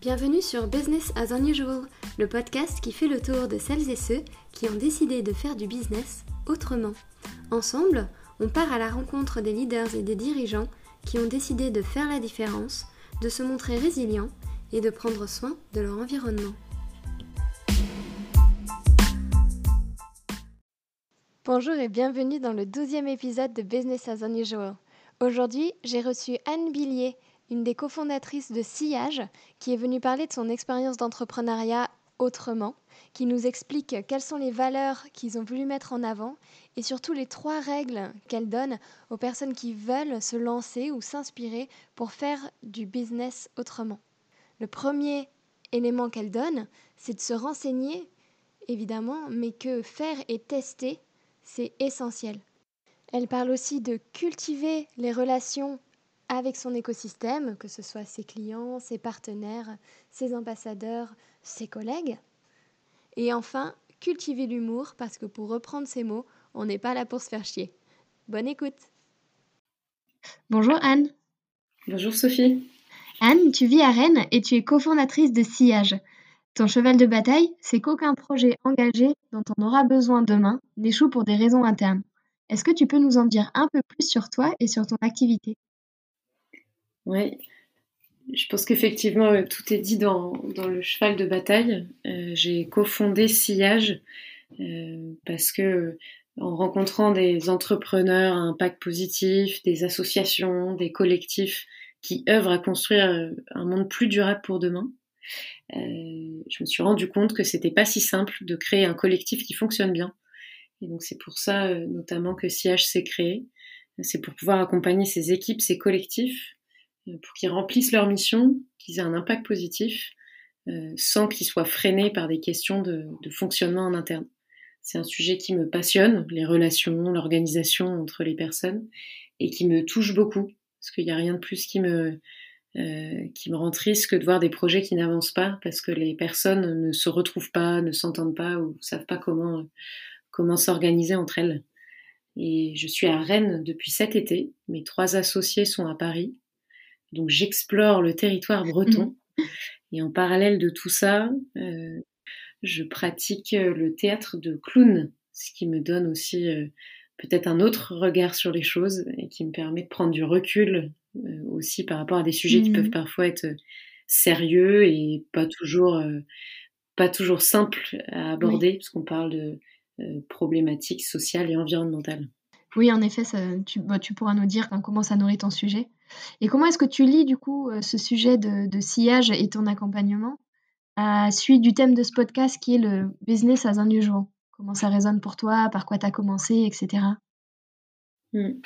Bienvenue sur Business as Unusual, le podcast qui fait le tour de celles et ceux qui ont décidé de faire du business autrement. Ensemble, on part à la rencontre des leaders et des dirigeants qui ont décidé de faire la différence, de se montrer résilients et de prendre soin de leur environnement. Bonjour et bienvenue dans le douzième épisode de Business as Unusual. Aujourd'hui, j'ai reçu Anne Billier, une des cofondatrices de Sillage, qui est venue parler de son expérience d'entrepreneuriat autrement, qui nous explique quelles sont les valeurs qu'ils ont voulu mettre en avant et surtout les trois règles qu'elle donne aux personnes qui veulent se lancer ou s'inspirer pour faire du business autrement. Le premier élément qu'elle donne, c'est de se renseigner, évidemment, mais que faire et tester, c'est essentiel. Elle parle aussi de cultiver les relations avec son écosystème, que ce soit ses clients, ses partenaires, ses ambassadeurs, ses collègues. Et enfin, cultiver l'humour, parce que pour reprendre ces mots, on n'est pas là pour se faire chier. Bonne écoute Bonjour Anne Bonjour Sophie Anne, tu vis à Rennes et tu es cofondatrice de Sillage. Ton cheval de bataille, c'est qu'aucun projet engagé dont on aura besoin demain n'échoue pour des raisons internes. Est-ce que tu peux nous en dire un peu plus sur toi et sur ton activité? Oui, je pense qu'effectivement, euh, tout est dit dans, le cheval de bataille. Euh, j'ai cofondé Sillage euh, parce que en rencontrant des entrepreneurs à impact positif, des associations, des collectifs qui œuvrent à construire un monde plus durable pour demain, je me suis rendu compte que c'était pas si simple de créer un collectif qui fonctionne bien. Et donc c'est pour ça notamment que Sillage s'est créé. C'est pour pouvoir accompagner ces équipes, ces collectifs pour qu'ils remplissent leur mission, qu'ils aient un impact positif, euh, sans qu'ils soient freinés par des questions de, fonctionnement en interne. C'est un sujet qui me passionne, les relations, l'organisation entre les personnes, et qui me touche beaucoup, parce qu'il n'y a rien de plus qui me, euh, qui me rend triste que de voir des projets qui n'avancent pas, parce que les personnes ne se retrouvent pas, ne s'entendent pas, ou ne savent pas comment, comment s'organiser entre elles. Et je suis à Rennes depuis cet été, mes trois associés sont à Paris, donc j'explore le territoire breton. Mhm. Et en parallèle de tout ça, euh, je pratique euh, le théâtre de clown, ce qui me donne aussi euh, peut-être un autre regard sur les choses et qui me permet de prendre du recul aussi par rapport à des sujets qui peuvent mhm. parfois être sérieux et pas toujours, pas toujours simples à aborder, parce qu'on parle de problématiques sociales et environnementales. Oui, en effet, tu, pourras nous dire comment ça nourrit ton sujet. Et comment est-ce que tu lis du coup euh, ce sujet de, sillage et ton accompagnement à suite du thème de ce podcast qui est le business as unusual? Comment ça résonne pour toi? Par quoi tu as commencé, etc. Hmm.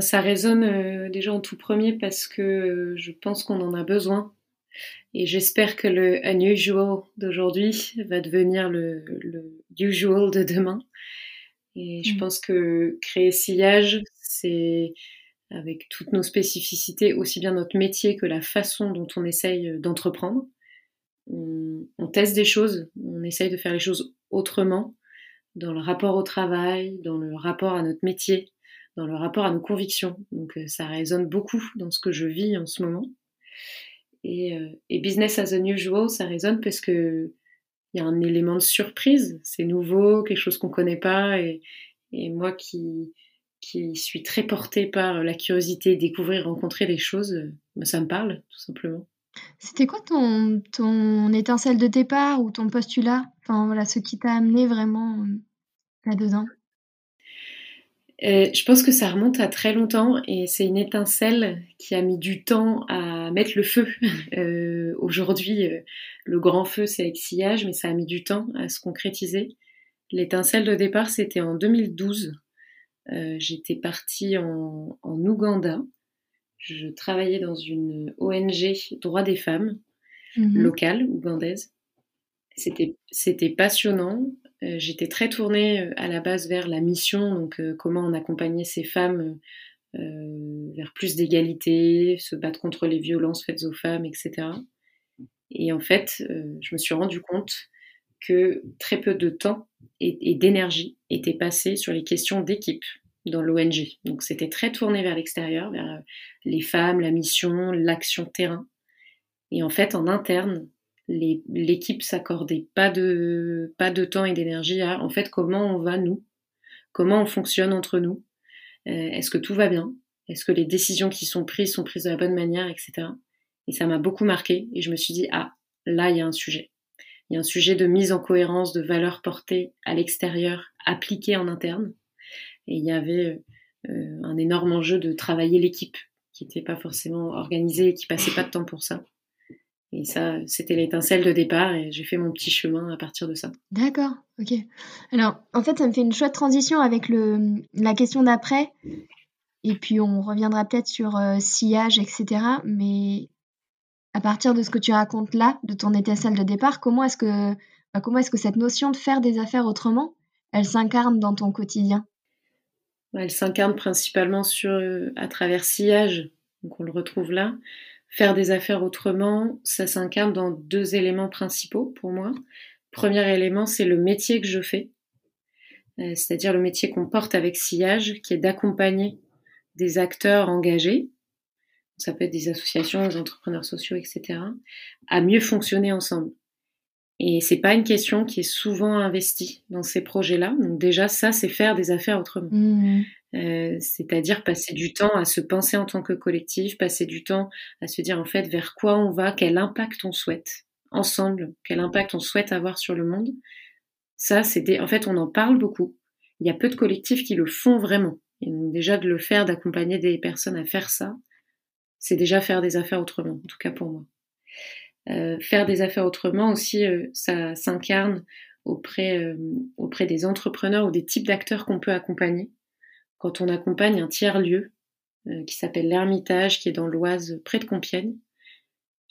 Ça résonne euh, déjà en tout premier parce que euh, je pense qu'on en a besoin. Et j'espère que le unusual d'aujourd'hui va devenir le, usual de demain. Et je hmm. pense que créer sillage, c'est avec toutes nos spécificités, aussi bien notre métier que la façon dont on essaye euh, d'entreprendre. On, teste des choses, on essaye de faire les choses autrement, dans le rapport au travail, dans le rapport à notre métier, dans le rapport à nos convictions. Donc euh, ça résonne beaucoup dans ce que je vis en ce moment. Et, euh, business as unusual, ça résonne parce que il y a un élément de surprise, c'est nouveau, quelque chose qu'on connaît pas, et moi qui qui suis très portée par la curiosité, découvrir, rencontrer des choses, bah, ça me parle, tout simplement. C'était quoi ton, ton étincelle de départ ou ton postulat? Enfin voilà, ce qui t'a amené vraiment euh, là-dedans euh, je pense que ça remonte à très longtemps et c'est une étincelle qui a mis du temps à mettre le feu. Aujourd'hui, le grand feu, c'est avec sillage, mais ça a mis du temps à se concrétiser. L'étincelle de départ, c'était en 2012 euh, j'étais partie en, Ouganda. Je travaillais dans une ONG droit des femmes mhm. locale ougandaise. C'était passionnant. Euh, j'étais très tournée euh, à la base vers la mission, donc comment on accompagnait ces femmes vers plus d'égalité, se battre contre les violences faites aux femmes, etc. Et en fait, je me suis rendu compte que très peu de temps et, d'énergie étaient passés sur les questions d'équipe dans l'ONG. Donc c'était très tourné vers l'extérieur, vers euh, les femmes, la mission, l'action terrain. Et en fait, en interne, l'équipe s'accordait pas de, pas de temps et d'énergie à, en fait, comment on va nous, comment on fonctionne entre nous, euh, est-ce que tout va bien, est-ce que les décisions qui sont prises sont prises de la bonne manière, etc. Et ça m'a beaucoup marqué et je me suis dit, ah, là, il y a un sujet. Il y a un sujet de mise en cohérence de valeurs portées à l'extérieur, appliquées en interne. Et il y avait euh, un énorme enjeu de travailler l'équipe qui n'était pas forcément organisée et qui passait pas de temps pour ça. Et ça, c'était l'étincelle de départ et j'ai fait mon petit chemin à partir de ça. D'accord, ok. Alors, en fait, ça me fait une chouette transition avec le, la question d'après. Et puis, on reviendra peut-être sur euh, sillage, etc. Mais à partir de ce que tu racontes là, de ton étincelle de départ, comment est-ce que, bah, comment est-ce que cette notion de faire des affaires autrement, elle s'incarne dans ton quotidien? Elle s'incarne principalement sur, euh, à travers sillage, donc on le retrouve là Faire des affaires autrement, ça s'incarne dans deux éléments principaux pour moi. Premier élément, c'est le métier que je fais, euh, c'est-à-dire le métier qu'on porte avec sillage, qui est d'accompagner des acteurs engagés, ça peut être des associations, des entrepreneurs sociaux, etc., à mieux fonctionner ensemble. Et c'est pas une question qui est souvent investie dans ces projets-là. Donc déjà, ça, c'est faire des affaires autrement. Mmh. Euh, c'est-à-dire passer du temps à se penser en tant que collectif, passer du temps à se dire en fait vers quoi on va, quel impact on souhaite ensemble, quel impact on souhaite avoir sur le monde. Ça, c'est en fait on en parle beaucoup. Il y a peu de collectifs qui le font vraiment. Et donc déjà de le faire, d'accompagner des personnes à faire ça, c'est déjà faire des affaires autrement, en tout cas pour moi. Euh, faire des affaires autrement aussi, euh, ça s'incarne auprès, auprès des entrepreneurs ou des types d'acteurs qu'on peut accompagner quand on accompagne un tiers-lieu euh, qui s'appelle l'Ermitage, qui est dans l'Oise près de Compiègne,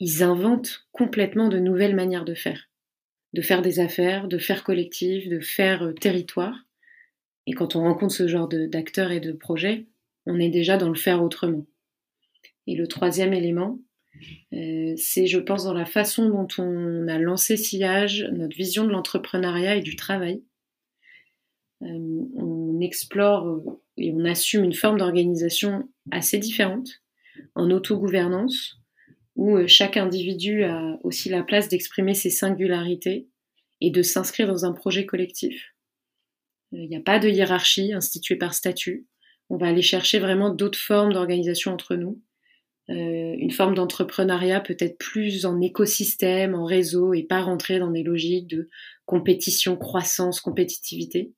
ils inventent complètement de nouvelles manières de faire. De faire des affaires, de faire collectif, de faire euh, territoire. Et quand on rencontre ce genre d'acteurs et de projets, on est déjà dans le faire autrement. Et le troisième élément, euh, c'est, je pense, dans la façon dont on a lancé Sillage, notre vision de l'entrepreneuriat et du travail. On explore et on assume une forme d'organisation assez différente, en autogouvernance, où euh, chaque individu a aussi la place d'exprimer ses singularités et de s'inscrire dans un projet collectif. Euh, il n'y a pas de hiérarchie instituée par statut. On va aller chercher vraiment d'autres formes d'organisation entre nous. Euh, une forme d'entrepreneuriat peut-être plus en écosystème, en réseau, et pas rentrer dans des logiques de compétition, croissance, compétitivité.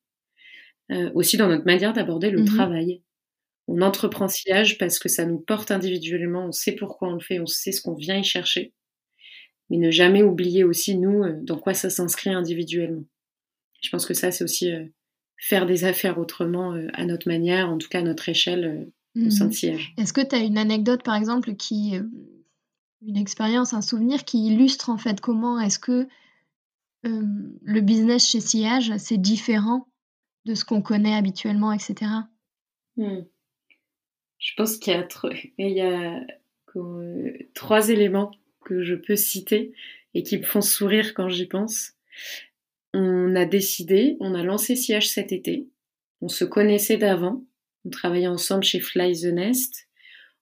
Euh, aussi dans notre manière d'aborder le mmh travail. On entreprend sillage parce que ça nous porte individuellement, on sait pourquoi on le fait, on sait ce qu'on vient y chercher, mais ne jamais oublier aussi, nous, euh, dans quoi ça s'inscrit individuellement. Je pense que ça, c'est aussi euh, faire des affaires autrement, à notre manière, en tout cas à notre échelle au sein de mmh Sillage. Est-ce que tu as une anecdote, par exemple, qui, une expérience, un souvenir qui illustre en fait comment est-ce que le business chez Sillage, c'est différent de ce qu'on connaît habituellement, etc. Hmm. Je pense qu'il y a, il y a trois éléments que je peux citer et qui me font sourire quand j'y pense. On a décidé, on a lancé Siège cet été. On se connaissait d'avant. On travaillait ensemble chez Fly the Nest.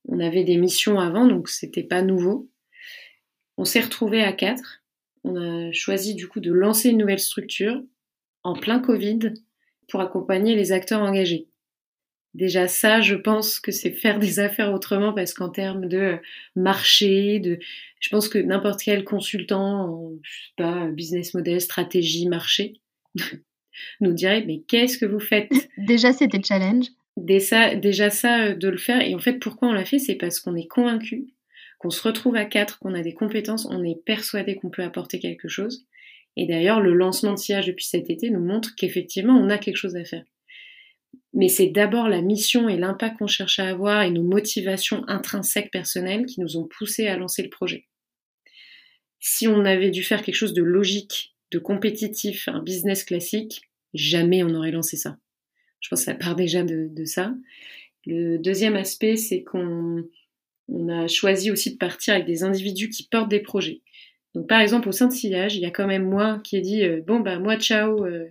On avait des missions avant, donc c'était pas nouveau. On s'est retrouvés à quatre. On a choisi du coup de lancer une nouvelle structure en plein Covid pour accompagner les acteurs engagés. Déjà ça, je pense que c'est faire des affaires autrement parce qu'en termes de marché, de, je pense que n'importe quel consultant, en, je sais pas, business model, stratégie, marché, nous dirait mais qu'est-ce que vous faites? Déjà c'était challenge. Déjà, déjà ça euh, de le faire et en fait pourquoi on l'a fait, c'est parce qu'on est convaincu qu'on se retrouve à quatre, qu'on a des compétences, on est persuadé qu'on peut apporter quelque chose et d'ailleurs, le lancement de sillage depuis cet été nous montre qu'effectivement, on a quelque chose à faire. Mais c'est d'abord la mission et l'impact qu'on cherche à avoir et nos motivations intrinsèques personnelles qui nous ont poussés à lancer le projet. Si on avait dû faire quelque chose de logique, de compétitif, un business classique, jamais on aurait lancé ça. Je pense que ça part déjà de, ça. Le deuxième aspect, c'est qu'on a choisi aussi de partir avec des individus qui portent des projets. Donc par exemple au sein de Sillage, il y a quand même moi qui ai dit euh, bon bah moi ciao euh,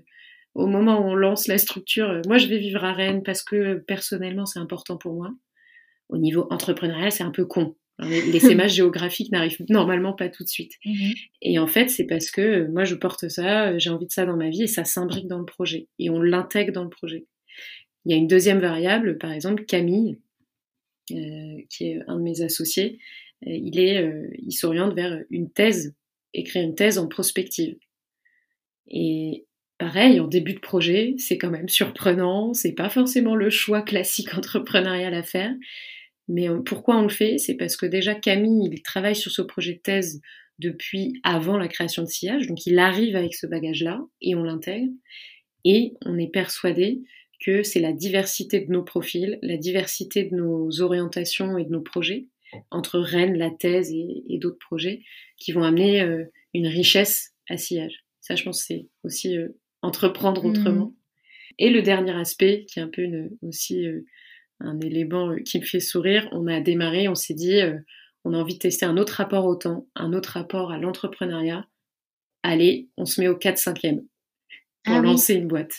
au moment où on lance la structure, euh, moi je vais vivre à Rennes parce que personnellement c'est important pour moi. Au niveau entrepreneurial, c'est un peu con Les, sémages géographiques n'arrivent normalement pas tout de suite. Mmh et en fait, c'est parce que moi, je porte ça, j'ai envie de ça dans ma vie et ça s'imbrique dans le projet. Et on l'intègre dans le projet. Il y a une deuxième variable, par exemple, Camille, qui est un de mes associés, il est, euh, il s'oriente vers une thèse, écrire une thèse en prospective. Et pareil, en début de projet, c'est quand même surprenant, c'est pas forcément le choix classique entrepreneurial à faire. Mais pourquoi on le fait? C'est parce que déjà Camille, il travaille sur ce projet de thèse depuis avant la création de Sillage, donc il arrive avec ce bagage-là et on l'intègre. Et on est persuadé que c'est la diversité de nos profils, la diversité de nos orientations et de nos projets, entre Rennes, la thèse et, d'autres projets, qui vont amener euh, une richesse à sillage. Ça, je pense, c'est aussi euh, entreprendre mmh. autrement. Et le dernier aspect, qui est un peu aussi euh, un élément qui me fait sourire, on a démarré, on s'est dit, on a envie de tester un autre rapport au temps, un autre rapport à l'entrepreneuriat. Allez, on se met au 4-5e pour ah lancer une boîte.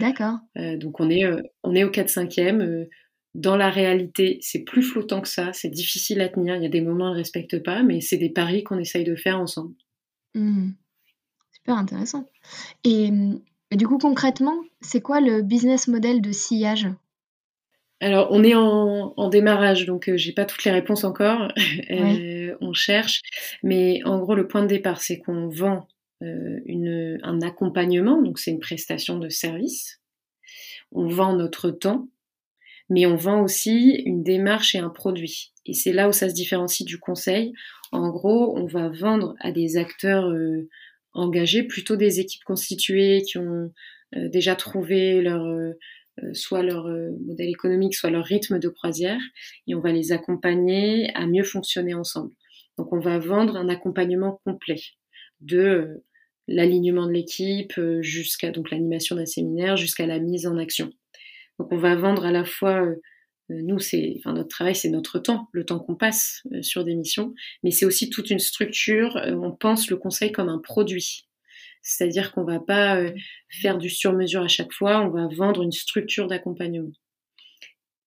D'accord. Donc on est, on est au 4-5e. Euh, dans la réalité, c'est plus flottant que ça, c'est difficile à tenir. Il y a des moments où on ne respecte pas, mais c'est des paris qu'on essaye de faire ensemble. Mmh. Super intéressant. Et, du coup, concrètement, c'est quoi le business model de sillage? Alors, on est en, démarrage, donc j'ai pas toutes les réponses encore. on cherche, mais en gros, le point de départ, c'est qu'on vend euh, une, un accompagnement, donc c'est une prestation de service. On vend notre temps, mais on vend aussi une démarche et un produit. Et c'est là où ça se différencie du conseil. En gros, on va vendre à des acteurs euh, engagés, plutôt des équipes constituées qui ont euh, déjà trouvé leur soit leur modèle économique, soit leur rythme de croisière, et on va les accompagner à mieux fonctionner ensemble. Donc on va vendre un accompagnement complet de l'alignement de l'équipe euh, jusqu'à donc l'animation d'un séminaire jusqu'à la mise en action. Donc on va vendre à la fois euh, euh, nous c'est enfin notre travail c'est notre temps, le temps qu'on passe sur des missions, mais c'est aussi toute une structure, on pense le conseil comme un produit. C'est-à-dire qu'on va pas faire du sur-mesure à chaque fois, on va vendre une structure d'accompagnement.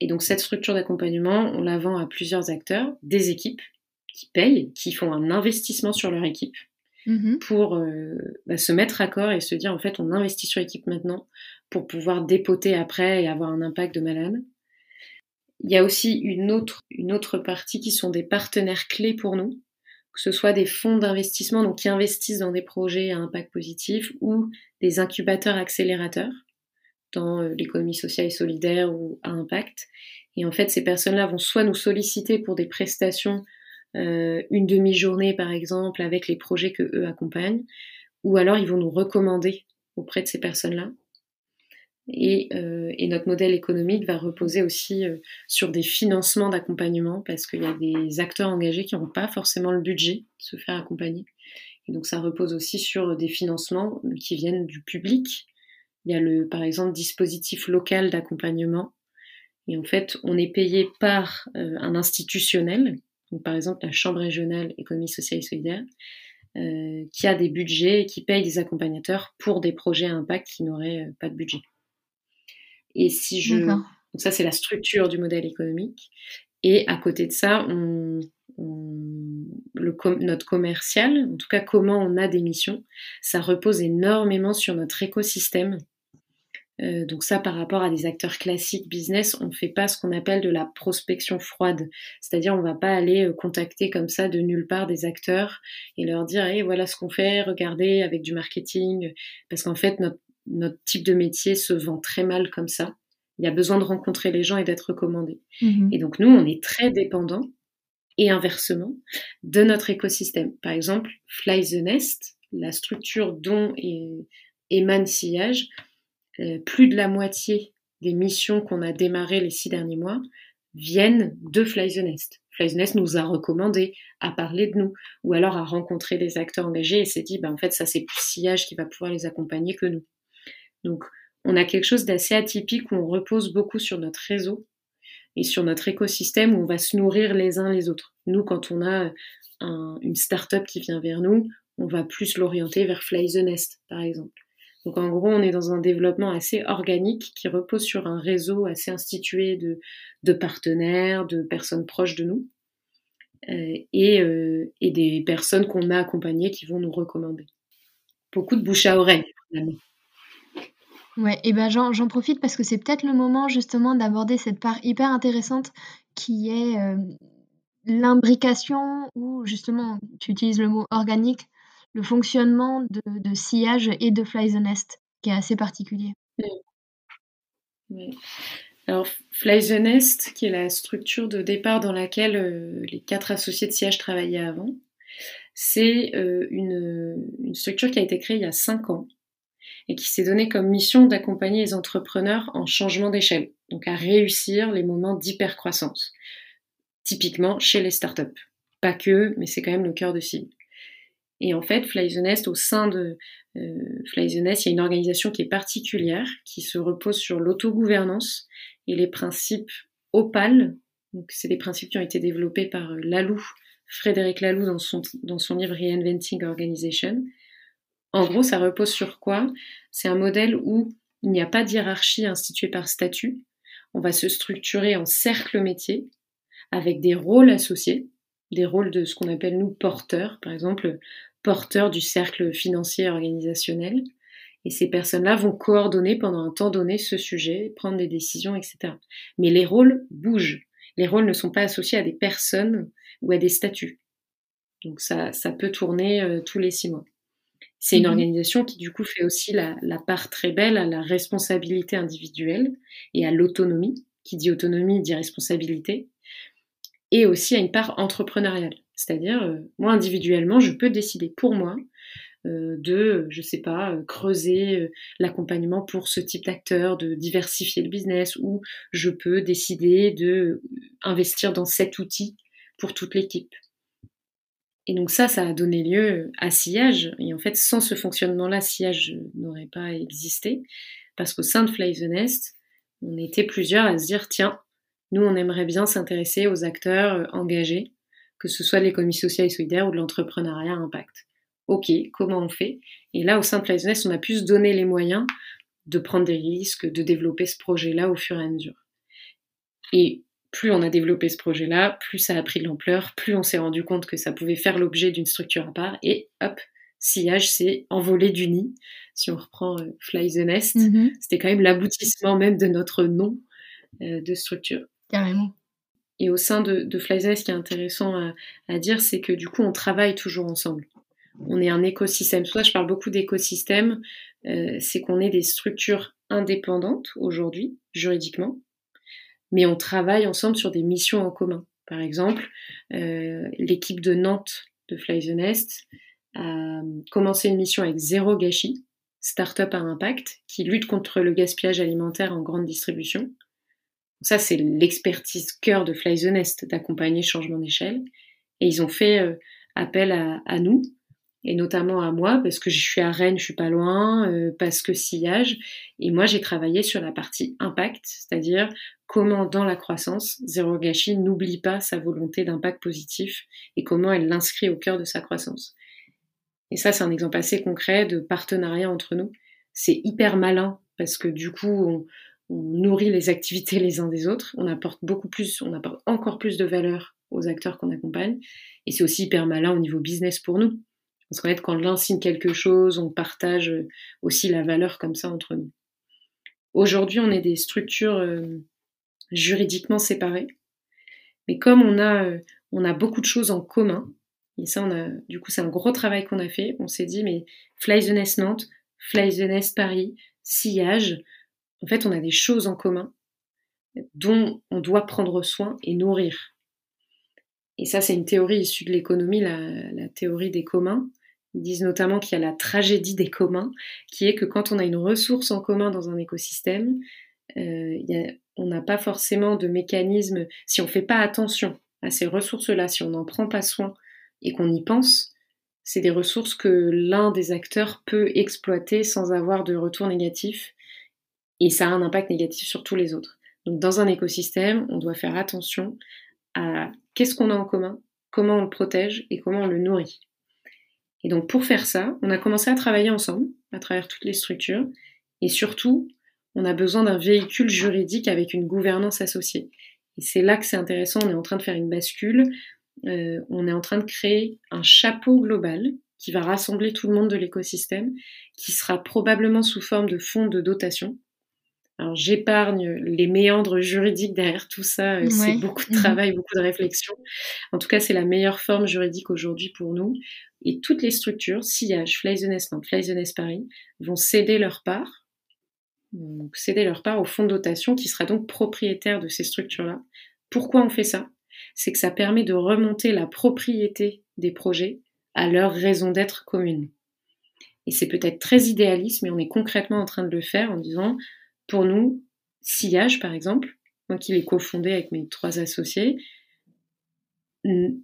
Et donc cette structure d'accompagnement, on la vend à plusieurs acteurs, des équipes qui payent, qui font un investissement sur leur équipe, Mmh pour euh, bah, se mettre à corps et se dire en fait on investit sur l'équipe maintenant pour pouvoir dépoter après et avoir un impact de malade. Il y a aussi une autre, une autre partie qui sont des partenaires clés pour nous, que ce soit des fonds d'investissement donc qui investissent dans des projets à impact positif ou des incubateurs accélérateurs dans euh, l'économie sociale et solidaire ou à impact. Et en fait, ces personnes-là vont soit nous solliciter pour des prestations euh, une demi-journée par exemple avec les projets que eux accompagnent, ou alors ils vont nous recommander auprès de ces personnes-là. Et, euh, notre modèle économique va reposer aussi euh, sur des financements d'accompagnement parce qu'il y a des acteurs engagés qui n'ont pas forcément le budget de se faire accompagner. Et donc ça repose aussi sur des financements qui viennent du public. Il y a le, par exemple, dispositif local d'accompagnement. Et en fait, on est payé par un institutionnel donc par exemple la Chambre régionale économie sociale et solidaire, euh, qui a des budgets et qui paye des accompagnateurs pour des projets à impact qui n'auraient euh, pas de budget. Et si je... Donc ça, c'est la structure du modèle économique. Et à côté de ça, on, le, notre commercial, en tout cas comment on a des missions, ça repose énormément sur notre écosystème euh, donc ça, par rapport à des acteurs classiques business, on ne fait pas ce qu'on appelle de la prospection froide. C'est-à-dire, on ne va pas aller euh, contacter comme ça de nulle part des acteurs et leur dire, hey, voilà ce qu'on fait, regardez avec du marketing. Parce qu'en fait, notre, type de métier se vend très mal comme ça. Il y a besoin de rencontrer les gens et d'être recommandé. Mmh et donc, nous, on est très dépendants et inversement de notre écosystème. Par exemple, Fly the Nest, la structure dont émane Sillage, euh, plus de la moitié des missions qu'on a démarrées les six derniers mois viennent de Fly the Nest. Fly the Nest nous a recommandé à parler de nous, ou alors à rencontrer des acteurs engagés et s'est dit, ben, en fait, ça c'est plus Sillage qui va pouvoir les accompagner que nous. Donc, on a quelque chose d'assez atypique où on repose beaucoup sur notre réseau et sur notre écosystème où on va se nourrir les uns les autres. Nous, quand on a une start-up qui vient vers nous, on va plus l'orienter vers Fly the Nest, par exemple. Donc en gros, on est dans un développement assez organique qui repose sur un réseau assez institué de, partenaires, de personnes proches de nous. et, et, des personnes qu'on a accompagnées qui vont nous recommander. Beaucoup de bouche à oreille, finalement. Ouais, et ben j'en profite parce que c'est peut-être le moment justement d'aborder cette part hyper intéressante qui est l'imbrication ou justement, tu utilises le mot organique, le fonctionnement de, de sillage et de fly the nest, qui est assez particulier. Oui. Alors, Fly the Nest, qui est la structure de départ dans laquelle euh, les quatre associés de sillage travaillaient avant, c'est euh, une, une, structure qui a été créée il y a cinq ans et qui s'est donnée comme mission d'accompagner les entrepreneurs en changement d'échelle, donc à réussir les moments d'hypercroissance typiquement chez les startups. Pas que, mais c'est quand même le cœur de cible. Et en fait, Fly the Nest, au sein de euh, Fly the Nest, il y a une organisation qui est particulière, qui se repose sur l'autogouvernance et les principes OPAL. Donc, c'est des principes qui ont été développés par euh, Frédéric Lalou, dans son, dans son livre Reinventing Organization. En gros, ça repose sur quoi? C'est un modèle où il n'y a pas de hiérarchie instituée par statut. On va se structurer en cercle métier avec des rôles associés, des rôles de ce qu'on appelle nous porteurs, par exemple porteurs du cercle financier organisationnel. Et ces personnes-là vont coordonner pendant un temps donné ce sujet, prendre des décisions, etc. Mais les rôles bougent. Les rôles ne sont pas associés à des personnes ou à des statuts. Donc ça, ça peut tourner euh, tous les six mois. C'est une mmh organisation qui du coup fait aussi la, la, part très belle à la responsabilité individuelle et à l'autonomie. Qui dit autonomie dit responsabilité et aussi à une part entrepreneuriale. C'est-à-dire, euh, moi individuellement, je peux décider pour moi euh, de, je sais pas, euh, creuser l'accompagnement pour ce type d'acteur, de diversifier le business, ou je peux décider de investir dans cet outil pour toute l'équipe. Et donc ça, ça a donné lieu à Sillage. Et en fait, sans ce fonctionnement-là, Sillage n'aurait pas existé. Parce qu'au sein de Fly the Nest, on était plusieurs à se dire, tiens, nous, on aimerait bien s'intéresser aux acteurs euh, engagés, que ce soit de l'économie sociale et solidaire ou de l'entrepreneuriat impact. Ok, comment on fait? Et là, au sein de Business, on a pu se donner les moyens de prendre des risques, de développer ce projet-là au fur et à mesure. Et plus on a développé ce projet-là, plus ça a pris de l'ampleur, plus on s'est rendu compte que ça pouvait faire l'objet d'une structure à part, et hop, sillage s'est envolé du nid. Si on reprend euh, Fly the Nest, mm-hmm. c'était quand même l'aboutissement même de notre nom euh, de structure. Carrément. Et au sein de, de ce qui est intéressant à, dire, c'est que du coup, on travaille toujours ensemble. On est un écosystème. Soit je parle beaucoup d'écosystème, euh, c'est qu'on est des structures indépendantes aujourd'hui, juridiquement, mais on travaille ensemble sur des missions en commun. Par exemple, euh, l'équipe de Nantes de Fly the a commencé une mission avec Zéro Gâchis, start-up à impact, qui lutte contre le gaspillage alimentaire en grande distribution. Ça, c'est l'expertise cœur de Fly the d'accompagner changement d'échelle. Et ils ont fait euh, appel à, nous, et notamment à moi, parce que je suis à Rennes, je suis pas loin, euh, parce que sillage. Et moi, j'ai travaillé sur la partie impact, c'est-à-dire comment, dans la croissance, Zéro Gâchis n'oublie pas sa volonté d'impact positif et comment elle l'inscrit au cœur de sa croissance. Et ça, c'est un exemple assez concret de partenariat entre nous. C'est hyper malin parce que du coup, on, on nourrit les activités les uns des autres, on apporte beaucoup plus, on apporte encore plus de valeur aux acteurs qu'on accompagne, et c'est aussi hyper malin au niveau business pour nous. Parce qu'en fait, quand l'un signe quelque chose, on partage aussi la valeur comme ça entre nous. Aujourd'hui, on est des structures euh, juridiquement séparées, mais comme on a, euh, on a beaucoup de choses en commun, et ça, on a, du coup, c'est un gros travail qu'on a fait. On s'est dit, mais Fly the Nest Nantes, Fly the Nest Paris, sillage, en fait, on a des choses en commun dont on doit prendre soin et nourrir. Et ça, c'est une théorie issue de l'économie, la, théorie des communs. Ils disent notamment qu'il y a la tragédie des communs, qui est que quand on a une ressource en commun dans un écosystème, euh, on n'a pas forcément de mécanisme, si on ne fait pas attention à ces ressources-là, si on n'en prend pas soin et qu'on y pense, c'est des ressources que l'un des acteurs peut exploiter sans avoir de retour négatif et ça a un impact négatif sur tous les autres. Donc dans un écosystème, on doit faire attention à qu'est-ce qu'on a en commun, comment on le protège et comment on le nourrit. Et donc pour faire ça, on a commencé à travailler ensemble à travers toutes les structures et surtout, on a besoin d'un véhicule juridique avec une gouvernance associée. Et c'est là que c'est intéressant, on est en train de faire une bascule on est en train de créer un chapeau global qui va rassembler tout le monde de l'écosystème, qui sera probablement sous forme de fonds de dotation. Alors j'épargne les méandres juridiques derrière tout ça, c'est beaucoup de mhm. travail, beaucoup de réflexion. En tout cas, c'est la meilleure forme juridique aujourd'hui pour nous. Et toutes les structures, Sillage, Flyzeness Nantes, Flyzeness Paris, vont céder leur part, donc céder leur part au fonds de dotation qui sera donc propriétaire de ces structures-là. Pourquoi on fait ça? C'est que ça permet de remonter la propriété des projets à leur raison d'être commune. Et c'est peut-être très idéaliste, mais on est concrètement en train de le faire en disant, pour nous, Sillage, par exemple, moi qui l'ai cofondé avec mes trois associés,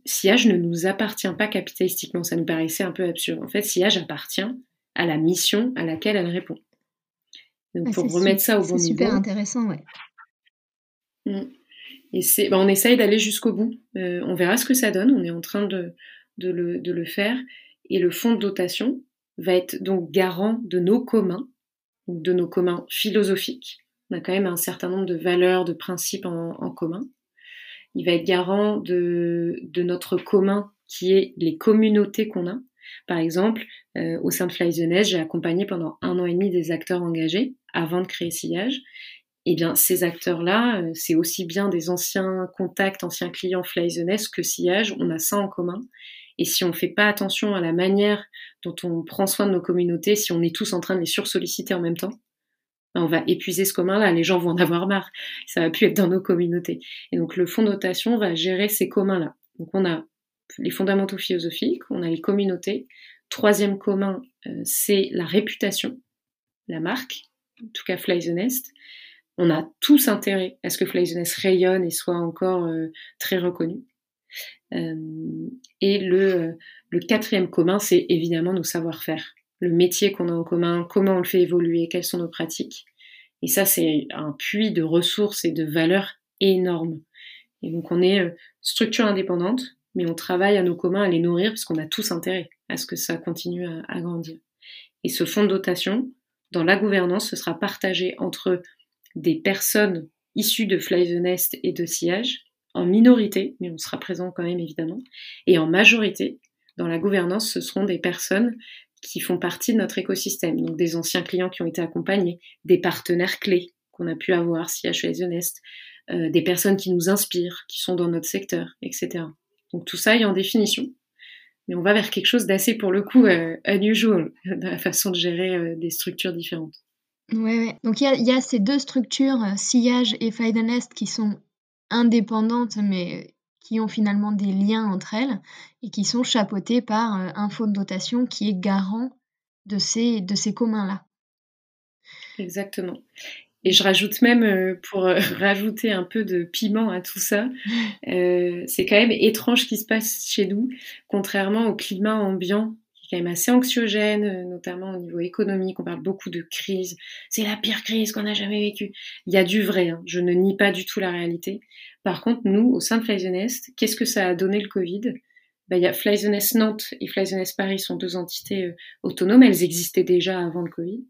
Sillage ne nous appartient pas capitalistiquement. Ça nous paraissait un peu absurde. En fait, Sillage appartient à la mission à laquelle elle répond. Donc, pour remettre ça au bon niveau. C'est super intéressant, ouais. Mm. Et c'est, bah, on essaye d'aller jusqu'au bout. Euh, on verra ce que ça donne. On est en train de, de, le, de le faire. Et le fonds de dotation va être donc garant de nos communs, de nos communs philosophiques. On a quand même un certain nombre de valeurs, de principes en, commun il va être garant de, de notre commun qui est les communautés qu'on a. Par exemple, euh, au sein de Fly the Nest, j'ai accompagné pendant un an et demi des acteurs engagés avant de créer Sillage. Eh bien, ces acteurs-là, euh, c'est aussi bien des anciens contacts, anciens clients Fly the Nest que Sillage. On a ça en commun. Et si on ne fait pas attention à la manière dont on prend soin de nos communautés, si on est tous en train de les sursolliciter en même temps, on va épuiser ce commun-là, les gens vont en avoir marre, ça va plus être dans nos communautés. Et donc le fonds de dotation va gérer ces communs-là. Donc on a les fondamentaux philosophiques, on a les communautés. Troisième commun, euh, c'est la réputation, la marque, en tout cas Fly the Nest. On a tous intérêt à ce que Fly the Nest rayonne et soit encore euh, très reconnu. Euh, et le, le quatrième commun, c'est évidemment nos savoir-faire le métier qu'on a en commun, comment on le fait évoluer, quelles sont nos pratiques. Et ça, c'est un puits de ressources et de valeurs énormes. Et donc, on est euh, structure indépendante, mais on travaille à nos communs à les nourrir parce qu'on a tous intérêt à ce que ça continue à, grandir. Et ce fonds de dotation, dans la gouvernance, ce sera partagé entre des personnes issues de Fly the Nest et de Sillage, en minorité, mais on sera présent quand même évidemment, et en majorité, dans la gouvernance, ce seront des personnes qui font partie de notre écosystème. Donc des anciens clients qui ont été accompagnés, des partenaires clés qu'on a pu avoir, si HES Honest, euh, des personnes qui nous inspirent, qui sont dans notre secteur, etc. Donc tout ça est en définition. Mais on va vers quelque chose d'assez, pour le coup, euh, unusual dans la façon de gérer euh, des structures différentes. Oui, donc il y, a ces deux structures, Sillage et Find Nest, qui sont indépendantes, mais qui ont finalement des liens entre elles et qui sont chapeautées par euh, un fonds de dotation qui est garant de ces, de ces communs-là. Exactement. Et je rajoute même, euh, pour euh, rajouter un peu de piment à tout ça, c'est quand même étrange ce qui se passe chez nous, contrairement au climat ambiant même assez anxiogène, notamment au niveau économique. On parle beaucoup de crise. C'est la pire crise qu'on a jamais vécue. Il y a du vrai. Hein. Je ne nie pas du tout la réalité. Par contre, nous, au sein de Fly qu'est-ce que ça a donné le Covid? Ben, il y a Fly Nantes et Fly Paris sont deux entités euh, autonomes, elles existaient déjà avant le Covid.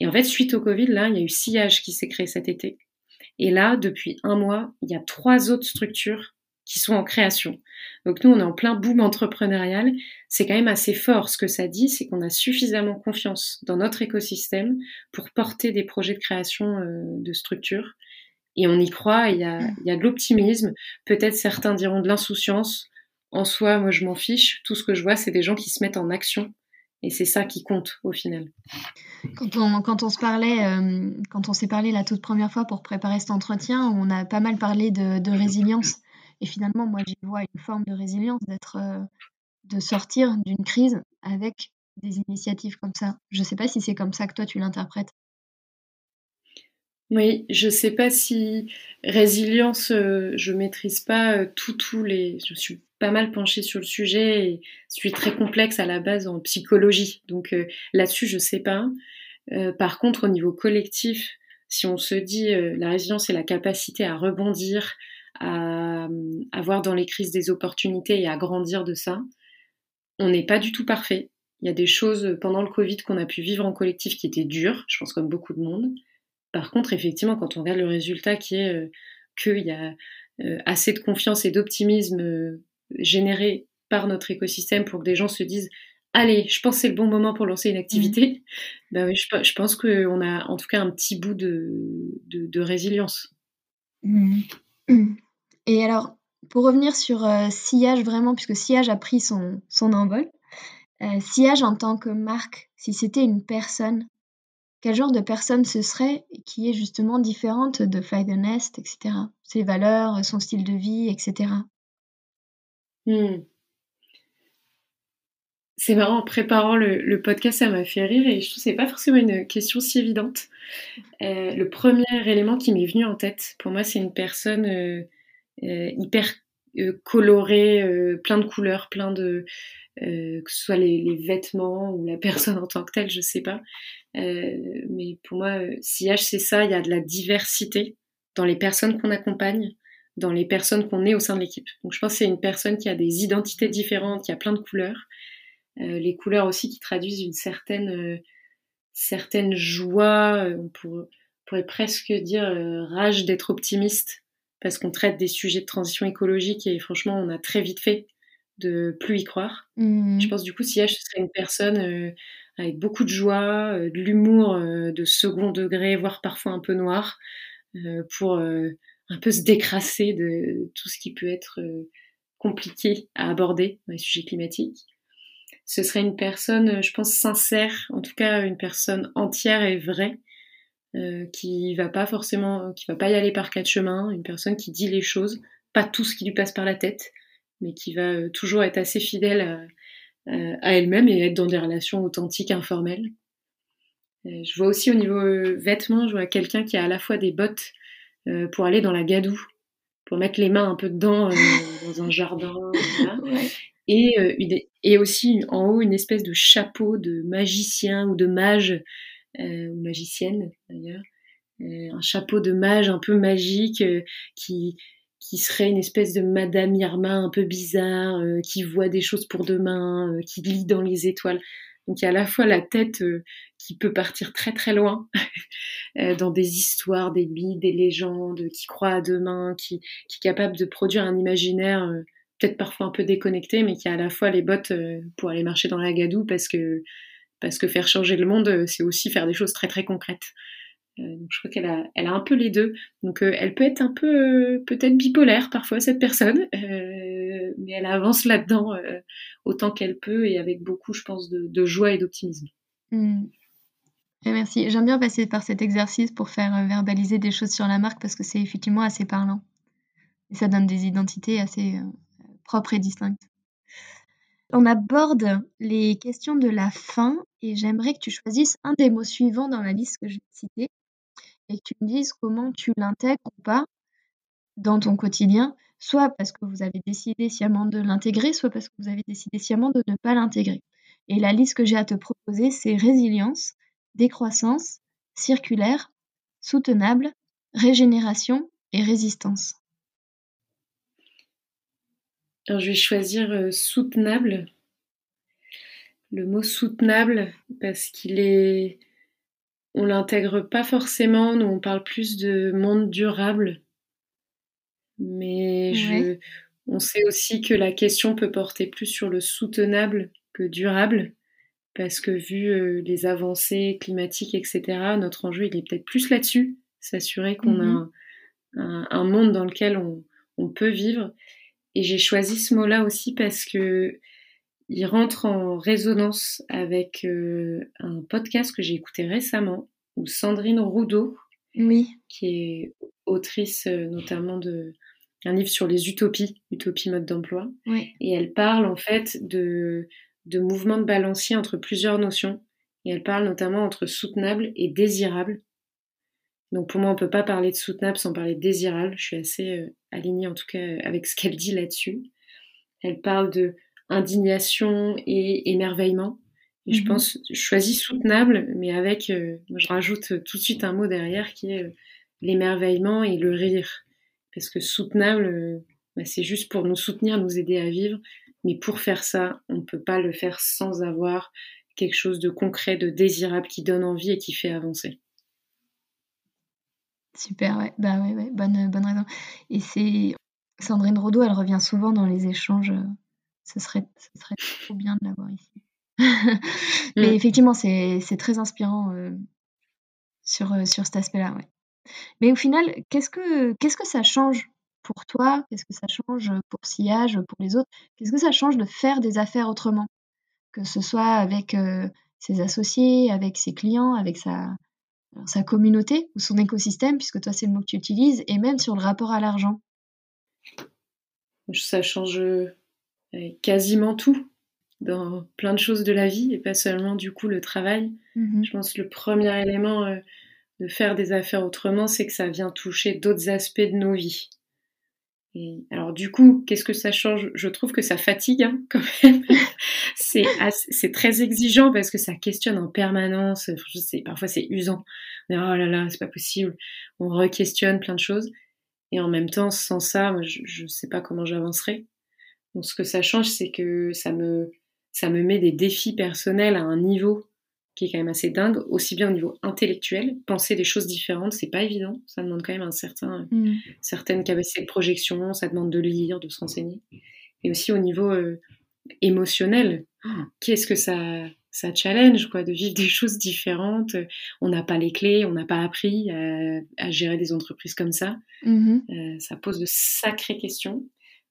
Et en fait, suite au Covid, là, il y a eu Sillage qui s'est créé cet été. Et là, depuis un mois, il y a trois autres structures qui sont en création. Donc nous, on est en plein boom entrepreneurial. C'est quand même assez fort. Ce que ça dit, c'est qu'on a suffisamment confiance dans notre écosystème pour porter des projets de création euh, de structures et on y croit, il y a, il y a de l'optimisme, peut-être certains diront de l'insouciance. En soi, moi je m'en fiche, tout ce que je vois, c'est des gens qui se mettent en action. Et c'est ça qui compte au final. Quand on, quand on se parlait, euh, quand on s'est parlé la toute première fois pour préparer cet entretien, on a pas mal parlé de, de résilience. Et finalement, moi, j'y vois une forme de résilience, d'être, euh, de sortir d'une crise avec des initiatives comme ça. Je ne sais pas si c'est comme ça que toi tu l'interprètes. Oui, je sais pas si résilience, euh, je maîtrise pas euh, tout, tous les. Je suis pas mal penchée sur le sujet et je suis très complexe à la base en psychologie. Donc euh, là-dessus, je sais pas. par contre, au niveau collectif, si on se dit la résilience, c'est la capacité à rebondir, à avoir dans les crises des opportunités et à grandir de ça, on n'est pas du tout parfait. Il y a des choses pendant le Covid qu'on a pu vivre en collectif qui étaient dures, je pense comme beaucoup de monde. Par contre, effectivement, quand on regarde le résultat qui est euh, qu'il y a euh, assez de confiance et d'optimisme euh, généré par notre écosystème pour que des gens se disent allez, je pense que c'est le bon moment pour lancer une activité, mmh. ben oui, je, pense qu'on a en tout cas un petit bout de, de, résilience. Mmh. Et alors, pour revenir sur euh, Sillage vraiment, puisque Sillage a pris son, son envol, euh, Sillage en tant que marque, si c'était une personne, quel genre de personne ce serait qui est justement différente de Fly Nest, etc. Ses valeurs, son style de vie, etc. C'est marrant, en préparant le, podcast, ça m'a fait rire et je trouve que c'est pas forcément une question si évidente. Euh, le premier élément qui m'est venu en tête, pour moi, c'est une personne euh, hyper colorée, plein de couleurs, plein de. que ce soit les, vêtements ou la personne en tant que telle, je sais pas. mais pour moi, sillage, c'est ça, il y a de la diversité dans les personnes qu'on accompagne, dans les personnes qu'on est au sein de l'équipe. Donc je pense que c'est une personne qui a des identités différentes, qui a plein de couleurs euh, les couleurs aussi qui traduisent une certaine, euh, certaine joie, euh, on pourrait, presque dire rage d'être optimiste, parce qu'on traite des sujets de transition écologique et franchement, on a très vite fait de plus y croire. Mmh. Je pense du coup, si je serait une personne avec beaucoup de joie, de l'humour de second degré, voire parfois un peu noir, pour un peu se décrasser de tout ce qui peut être compliqué à aborder dans les sujets climatiques ce serait une personne, euh, je pense, sincère, en tout cas une personne entière et vraie, euh, qui va pas forcément, qui va pas y aller par quatre chemins, une personne qui dit les choses, pas tout ce qui lui passe par la tête, mais qui va euh, toujours être assez fidèle à, à elle-même et être dans des relations authentiques, informelles. je vois aussi au niveau vêtements, je vois quelqu'un qui a à la fois des bottes pour aller dans la gadoue, pour mettre les mains un peu dedans dans un jardin, et, euh, et aussi en haut une espèce de chapeau de magicien ou de mage, euh, ou magicienne d'ailleurs, euh, un chapeau de mage un peu magique euh, qui, qui serait une espèce de Madame Irma un peu bizarre, euh, qui voit des choses pour demain, qui lit dans les étoiles. Donc il y a à la fois la tête qui peut partir très très loin dans des histoires, des mythes, des légendes, qui croit à demain, qui, qui est capable de produire un imaginaire peut-être parfois un peu déconnecté, mais qui a à la fois les bottes euh, pour aller marcher dans la gadoue, parce que, parce que faire changer le monde, euh, c'est aussi faire des choses très très concrètes. Euh, donc je crois qu'elle a, un peu les deux. Donc elle peut être un peu peut-être bipolaire parfois cette personne, mais elle avance là-dedans autant qu'elle peut et avec beaucoup, je pense, de, joie et d'optimisme. Mmh. merci. J'aime bien passer par cet exercice pour faire verbaliser des choses sur la marque parce que c'est effectivement assez parlant. Et ça donne des identités assez, propre et distincte. On aborde les questions de la fin et j'aimerais que tu choisisses un des mots suivants dans la liste que je vais citer et que tu me dises comment tu l'intègres ou pas dans ton quotidien, soit parce que vous avez décidé sciemment de l'intégrer, soit parce que vous avez décidé sciemment de ne pas l'intégrer. Et la liste que j'ai à te proposer, c'est résilience, décroissance, circulaire, soutenable, régénération et résistance. Alors je vais choisir euh, soutenable. Le mot soutenable parce qu'il est on l'intègre pas forcément, nous on parle plus de monde durable. Mais je, on sait aussi que la question peut porter plus sur le soutenable que durable, parce que vu euh, les avancées climatiques, etc., notre enjeu il est peut-être plus là-dessus, s'assurer qu'on a mmh un, un, monde dans lequel on, on peut vivre. Et j'ai choisi ce mot-là aussi parce que il rentre en résonance avec euh, un podcast que j'ai écouté récemment où Sandrine Roudot, oui. qui est autrice euh, notamment de un livre sur les utopies, utopie mode d'emploi, et elle parle en fait de, de mouvements de balancier entre plusieurs notions, et elle parle notamment entre soutenable et désirable. Donc pour moi, on peut pas parler de soutenable sans parler de désirable. Je suis assez euh, alignée en tout cas avec ce qu'elle dit là-dessus. Elle parle de indignation et émerveillement. Et je mhm. pense, je choisis soutenable, mais avec, euh, je rajoute tout de suite un mot derrière qui est l'émerveillement et le rire. Parce que soutenable, bah, c'est juste pour nous soutenir, nous aider à vivre. Mais pour faire ça, on ne peut pas le faire sans avoir quelque chose de concret, de désirable qui donne envie et qui fait avancer. Super, ouais. Bah, ouais, ouais, bonne, bonne raison et c'est Sandrine Rodeau, elle revient souvent dans les échanges. Ce serait, ce serait trop bien de l'avoir ici. Mais mm. effectivement, c'est très inspirant sur, sur cet aspect-là. Ouais. Mais au final, qu'est-ce que, ça change pour toi? Qu'est-ce que ça change pour Sillage, pour les autres? Qu'est-ce que ça change de faire des affaires autrement? Que ce soit avec ses associés, avec ses clients, avec sa, sa communauté ou son écosystème, puisque toi c'est le mot que tu utilises, et même sur le rapport à l'argent? Ça change quasiment tout dans plein de choses de la vie et pas seulement du coup le travail. Mmh Je pense que le premier élément de faire des affaires autrement, c'est que ça vient toucher d'autres aspects de nos vies. Et alors du coup, qu'est-ce que ça change? Je trouve que ça fatigue hein, quand même. c'est c'est très exigeant parce que ça questionne en permanence. Je sais, parfois c'est usant. oh là là, c'est pas possible. On re-questionne plein de choses. Et en même temps, sans ça, moi, je ne sais pas comment j'avancerai. Donc ce que ça change, c'est que ça me ça me met des défis personnels à un niveau qui est quand même assez dingue, aussi bien au niveau intellectuel, penser des choses différentes, c'est pas évident, ça demande quand même un certain, mm. certaine capacité de projection, ça demande de lire, de se renseigner, et aussi au niveau euh, émotionnel, qu'est-ce que ça, ça challenge, quoi, de vivre des choses différentes, on n'a pas les clés, on n'a pas appris à, gérer des entreprises comme ça, mm-hmm. euh, ça pose de sacrées questions.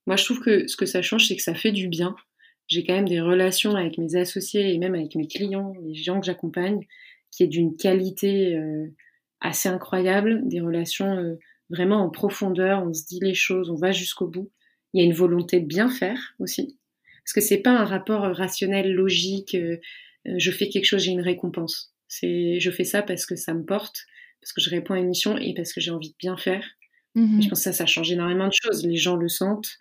Moi, je trouve que ce que ça change, c'est que ça fait du bien j'ai quand même des relations avec mes associés et même avec mes clients, les gens que j'accompagne, qui est d'une qualité euh, assez incroyable, des relations euh, vraiment en profondeur, on se dit les choses, on va jusqu'au bout. Il y a une volonté de bien faire aussi, parce que c'est pas un rapport rationnel, logique. Euh, je fais quelque chose, j'ai une récompense. C'est, je fais ça parce que ça me porte, parce que je réponds à une mission et parce que j'ai envie de bien faire. Mmh je pense que ça, ça change énormément de choses. Les gens le sentent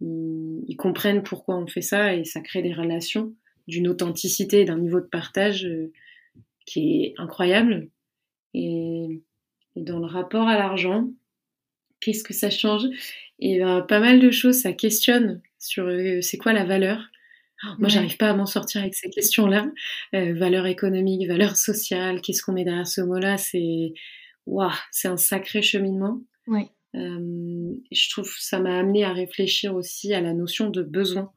ils, comprennent pourquoi on fait ça et ça crée des relations d'une authenticité et d'un niveau de partage euh, qui est incroyable. Et, dans le rapport à l'argent, qu'est-ce que ça change? Et ben, pas mal de choses, ça questionne sur euh, c'est quoi la valeur? moi, j'arrive pas à m'en sortir avec ces questions-là. Euh, valeur économique, valeur sociale, qu'est-ce qu'on met derrière ce mot-là? C'est waouh, c'est un sacré cheminement. Oui. Euh, je trouve que ça m'a amené à réfléchir aussi à la notion de besoin.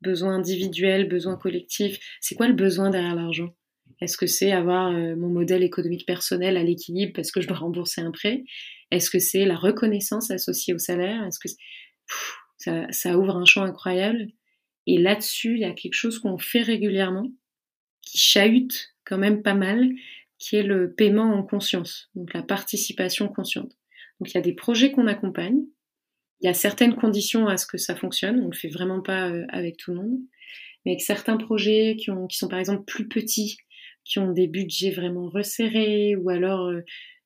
Besoin individuel, besoin collectif. C'est quoi le besoin derrière l'argent? Est-ce que c'est avoir euh, mon modèle économique personnel à l'équilibre parce que je dois rembourser un prêt? Est-ce que c'est la reconnaissance associée au salaire? Est-ce que ça, ça ouvre un champ incroyable Et là-dessus, il y a quelque chose qu'on fait régulièrement qui chahute quand même pas mal, qui est le paiement en conscience, donc la participation consciente. Donc il y a des projets qu'on accompagne. Il y a certaines conditions à ce que ça fonctionne. On ne le fait vraiment pas euh, avec tout le monde. Mais avec certains projets qui, ont, qui sont par exemple plus petits, qui ont des budgets vraiment resserrés, ou alors, euh,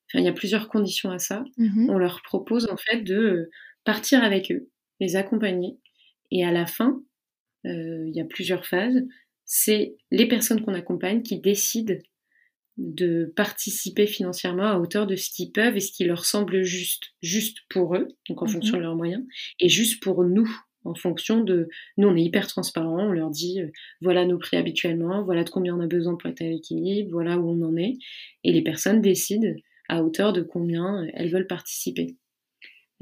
enfin, il y a plusieurs conditions à ça. Mm-hmm. On leur propose en fait de euh, partir avec eux, les accompagner. Et à la fin, il y a plusieurs phases. C'est les personnes qu'on accompagne qui décident de participer financièrement à hauteur de ce qu'ils peuvent et ce qui leur semble juste, juste pour eux, donc en fonction mhm. de leurs moyens, et juste pour nous, en fonction de, nous on est hyper transparent, on leur dit euh, voilà nos prix habituellement, voilà de combien on a besoin pour être à l'équilibre, voilà où on en est, et les personnes décident à hauteur de combien euh, elles veulent participer.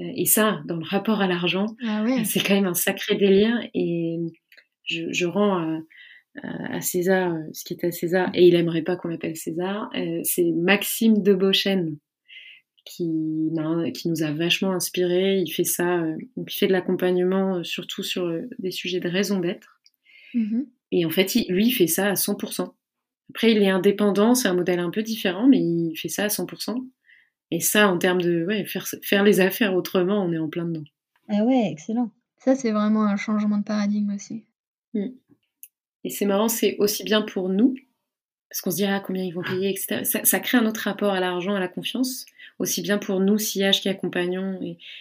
Euh, et ça, dans le rapport à l'argent, ah c'est quand même un sacré délire et je, je rends à César euh, ce qui est à César, et il aimerait pas qu'on l'appelle César, euh, c'est Maxime de qui, qui nous a vachement inspiré. Il fait ça, euh, il fait de l'accompagnement surtout sur des sujets de raison d'être. Mm-hmm. Et en fait, lui, il fait ça à 100%. Après, il est indépendant, c'est un modèle un peu différent, mais il fait ça à 100%. Et ça, en termes de ouais, faire, faire les affaires autrement, on est en plein dedans. Ah ouais, excellent. Ça, c'est vraiment un changement de paradigme aussi. Mm. Et c'est marrant, c'est aussi bien pour nous, parce qu'on se dit ah, combien ils vont payer, etc. Ça, crée un autre rapport à l'argent, à la confiance, aussi bien pour nous, sillage qui accompagnons,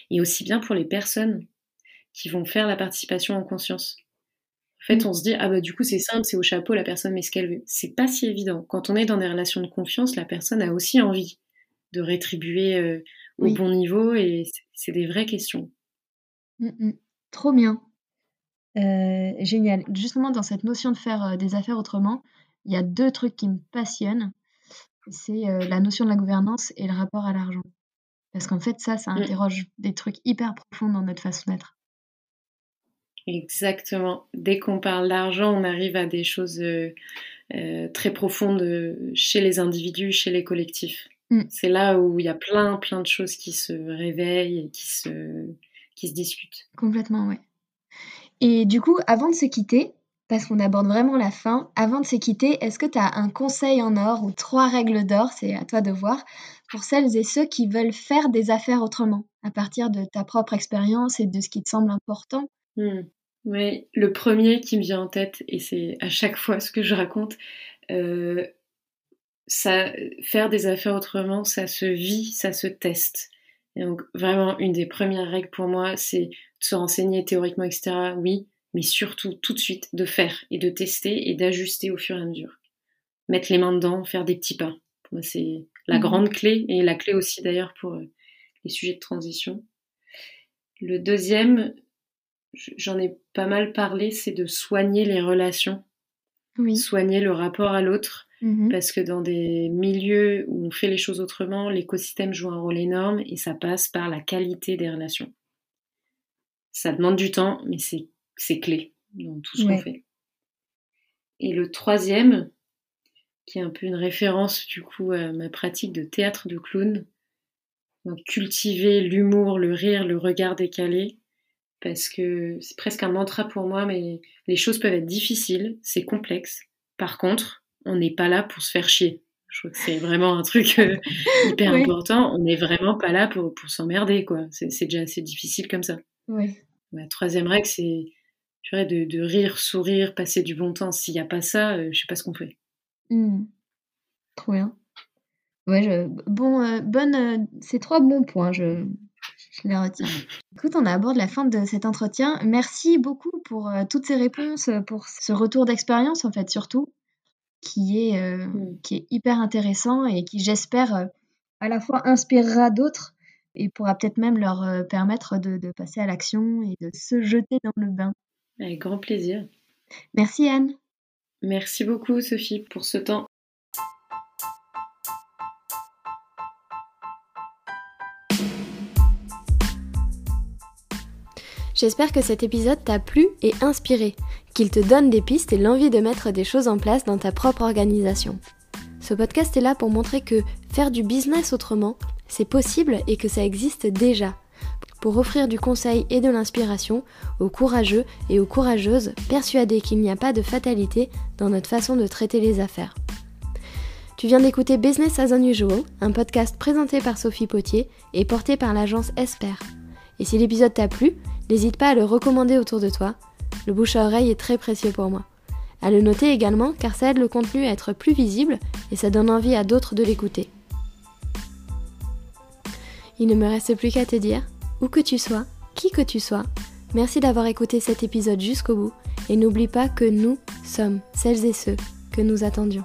et, aussi bien pour les personnes qui vont faire la participation en conscience. En fait, mm. on se dit, ah bah du coup c'est simple, c'est au chapeau, la personne met ce qu'elle veut. C'est pas si évident. Quand on est dans des relations de confiance, la personne a aussi envie de rétribuer euh, au bon niveau, et c'est des vraies questions. Mm, mm. Trop bien. Euh, génial. Justement, dans cette notion de faire euh, des affaires autrement, il y a deux trucs qui me passionnent. C'est euh, la notion de la gouvernance et le rapport à l'argent. Parce qu'en fait, ça, ça mmh. interroge des trucs hyper profonds dans notre façon d'être. Exactement. Dès qu'on parle d'argent, on arrive à des choses très profondes chez les individus, chez les collectifs. Mm. C'est là où il y a plein, plein de choses qui se réveillent et qui se, qui se discutent. Complètement, oui. Et du coup, avant de se quitter, parce qu'on aborde vraiment la fin, avant de se quitter, est-ce que tu as un conseil en or ou trois règles d'or, c'est à toi de voir, pour celles et ceux qui veulent faire des affaires autrement, à partir de ta propre expérience et de ce qui te semble important? Hmm. Oui, le premier qui me vient en tête, et c'est à chaque fois ce que je raconte, euh, ça, faire des affaires autrement, ça se vit, ça se teste. Et donc vraiment, une des premières règles pour moi, c'est se renseigner théoriquement, etc. Oui, mais surtout tout de suite de faire et de tester et d'ajuster au fur et à mesure. Mettre les mains dedans, faire des petits pas. Pour moi, c'est la mmh grande clé et la clé aussi d'ailleurs pour euh, les sujets de transition. Le deuxième, j'en ai pas mal parlé, c'est de soigner les relations. Oui. Soigner le rapport à l'autre. Mmh parce que dans des milieux où on fait les choses autrement, l'écosystème joue un rôle énorme et ça passe par la qualité des relations. Ça demande du temps, mais c'est clé dans tout ce qu'on fait. Et le troisième, qui est un peu une référence du coup à ma pratique de théâtre de clown, donc cultiver l'humour, le rire, le regard décalé, parce que c'est presque un mantra pour moi, mais les choses peuvent être difficiles, c'est complexe. Par contre, on n'est pas là pour se faire chier. Je trouve que c'est vraiment un truc euh, hyper important. On n'est vraiment pas là pour, pour s'emmerder, quoi. C'est déjà assez difficile comme ça. Oui. La troisième règle, c'est de, de, rire, sourire, passer du bon temps. S'il n'y a pas ça, je euh, je sais pas ce qu'on fait. Mmh. Trop bien. Ouais, bon, euh, bonne, euh, c'est trois bons points, je, je les retiens. Écoute, on aborde la fin de cet entretien. Merci beaucoup pour toutes ces réponses, pour ce retour d'expérience, en fait, surtout, qui est, mmh. qui est hyper intéressant et qui, j'espère, à la fois inspirera d'autres et pourra peut-être même leur permettre de, de passer à l'action et de se jeter dans le bain. Avec grand plaisir. Merci Anne. Merci beaucoup Sophie pour ce temps. J'espère que cet épisode t'a plu et inspiré, qu'il te donne des pistes et l'envie de mettre des choses en place dans ta propre organisation. Ce podcast est là pour montrer que faire du business autrement, c'est possible et que ça existe déjà pour offrir du conseil et de l'inspiration aux courageux et aux courageuses persuadés qu'il n'y a pas de fatalité dans notre façon de traiter les affaires. Tu viens d'écouter Business as Unusual, un podcast présenté par Sophie Potier et porté par l'agence Esper. Et si l'épisode t'a plu, n'hésite pas à le recommander autour de toi. Le bouche à oreille est très précieux pour moi. À le noter également car ça aide le contenu à être plus visible et ça donne envie à d'autres de l'écouter. Il ne me reste plus qu'à te dire où que tu sois, qui que tu sois, merci d'avoir écouté cet épisode jusqu'au bout et n'oublie pas que nous sommes celles et ceux que nous attendions.